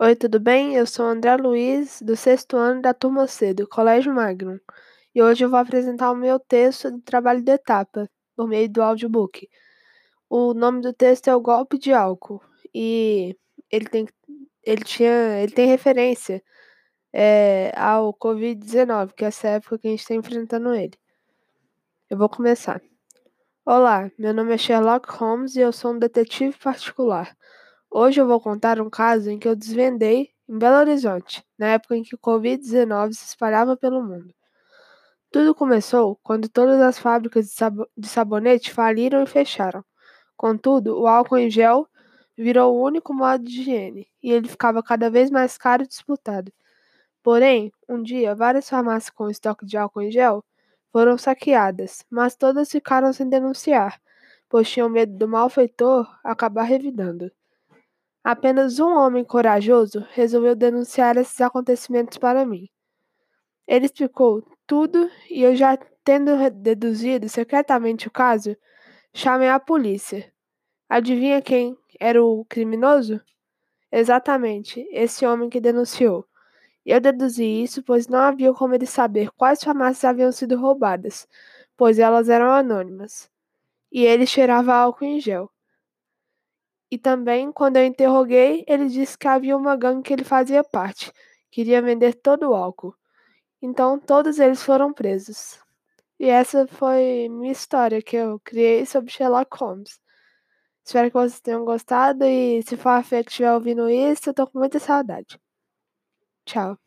Oi, tudo bem? Eu sou André Luiz, do sexto ano da turma C, do Colégio Magnum, e hoje eu vou apresentar o meu texto do trabalho de etapa, por meio do audiobook. O nome do texto é O Golpe de Álcool, e ele tem, ele tinha, ele tem referência é, ao Covid-19, que é essa época que a gente está enfrentando ele. Eu vou começar. Olá, meu nome é Sherlock Holmes e eu sou um detetive particular. Hoje eu vou contar um caso em que eu desvendei em Belo Horizonte, na época em que o Covid-19 se espalhava pelo mundo. Tudo começou quando todas as fábricas de, sab de sabonete faliram e fecharam. Contudo, o álcool em gel virou o único modo de higiene e ele ficava cada vez mais caro e disputado. Porém, um dia, várias farmácias com estoque de álcool em gel foram saqueadas, mas todas ficaram sem denunciar, pois tinham medo do malfeitor acabar revidando. Apenas um homem corajoso resolveu denunciar esses acontecimentos para mim. Ele explicou tudo e eu, já tendo deduzido secretamente o caso, chamei a polícia. Adivinha quem era o criminoso? Exatamente, esse homem que denunciou. Eu deduzi isso pois não havia como ele saber quais farmácias haviam sido roubadas, pois elas eram anônimas. E ele cheirava álcool em gel. E também, quando eu interroguei, ele disse que havia uma gangue que ele fazia parte, queria vender todo o álcool. Então, todos eles foram presos. E essa foi minha história que eu criei sobre Sherlock Holmes. Espero que vocês tenham gostado e se for a Fê que estiver ouvindo isso, eu tô com muita saudade. Tchau.